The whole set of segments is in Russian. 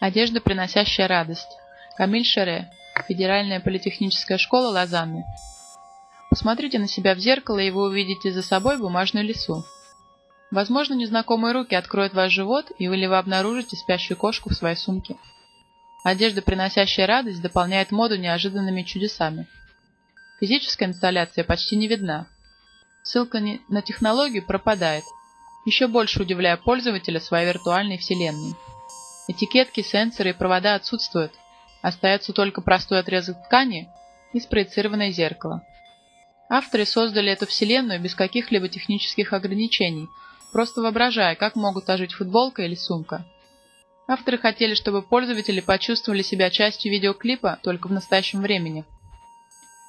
Одежда, приносящая радость. Камиль Шере. Федеральная политехническая школа Лозанны. Посмотрите на себя в зеркало, и вы увидите за собой бумажную лису. Возможно, незнакомые руки откроют ваш живот, и вы обнаружите спящую кошку в своей сумке. Одежда, приносящая радость, дополняет моду неожиданными чудесами. Физическая инсталляция почти не видна. Ссылка на технологию пропадает, еще больше удивляя пользователя своей виртуальной вселенной. Этикетки, сенсоры и провода отсутствуют. Остается только простой отрезок ткани и спроецированное зеркало. Авторы создали эту вселенную без каких-либо технических ограничений, просто воображая, как могут ожить футболка или сумка. Авторы хотели, чтобы пользователи почувствовали себя частью видеоклипа только в настоящем времени.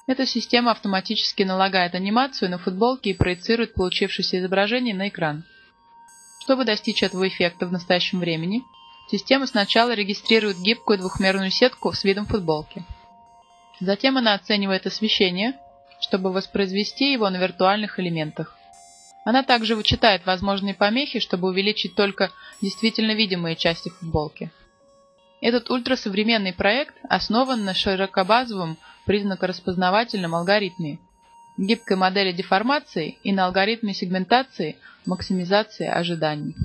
Эта система автоматически налагает анимацию на футболки и проецирует получившееся изображение на экран. Чтобы достичь этого эффекта в настоящем времени, Система сначала регистрирует гибкую двухмерную сетку с видом футболки. Затем она оценивает освещение, чтобы воспроизвести его на виртуальных элементах. Она также вычитает возможные помехи, чтобы увеличить только действительно видимые части футболки. Этот ультрасовременный проект основан на широкобазовом признакораспознавательном алгоритме, гибкой модели деформации и на алгоритме сегментации максимизации ожиданий.